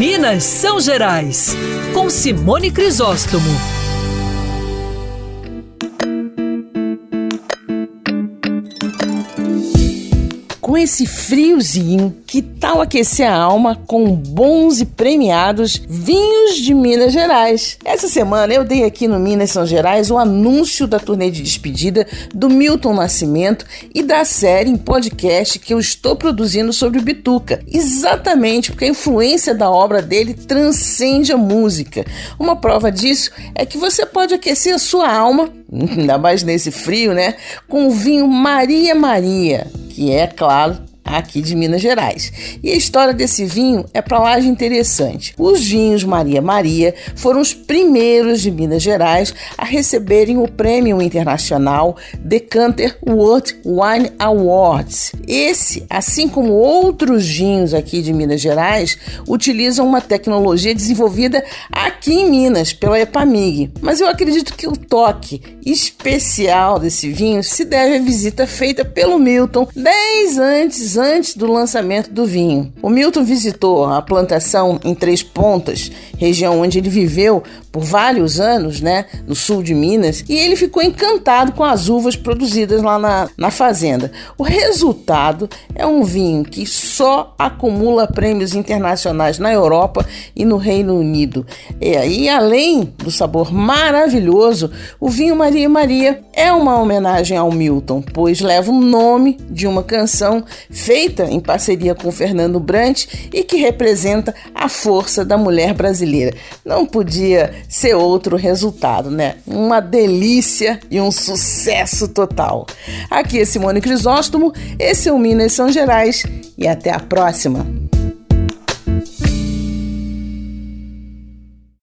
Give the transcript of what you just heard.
Minas São Gerais, com Simone Crisóstomo. Com esse friozinho, que tal aquecer a alma com bons e premiados vinhos de Minas Gerais? Essa semana eu dei aqui no Minas São Gerais o anúncio da turnê de despedida do Milton Nascimento e da série em podcast que eu estou produzindo sobre o Bituca. Exatamente porque a influência da obra dele transcende a música. Uma prova disso é que você pode aquecer a sua alma, ainda mais nesse frio, né? Com o vinho Maria Maria que é, claro, aqui de Minas Gerais. E a história desse vinho é para lá de interessante. Os vinhos Maria Maria foram os primeiros de Minas Gerais a receberem o prêmio internacional Decanter World Wine Awards. Esse, assim como outros vinhos aqui de Minas Gerais, utilizam uma tecnologia desenvolvida aqui em Minas pela Epamig. Mas eu acredito que o toque especial desse vinho se deve à visita feita pelo Milton 10 antes antes do lançamento do vinho. O Milton visitou a plantação em Três Pontas, região onde ele viveu por vários anos, né, no sul de Minas, e ele ficou encantado com as uvas produzidas lá na, na fazenda. O resultado é um vinho que só acumula prêmios internacionais na Europa e no Reino Unido. É, e além do sabor maravilhoso, o vinho Maria Maria é uma homenagem ao Milton, pois leva o nome de uma canção feita em parceria com Fernando Brant e que representa a força da mulher brasileira. Não podia ser outro resultado, né? Uma delícia e um sucesso total. Aqui é Simone Crisóstomo, esse é o Minas São Gerais e até a próxima.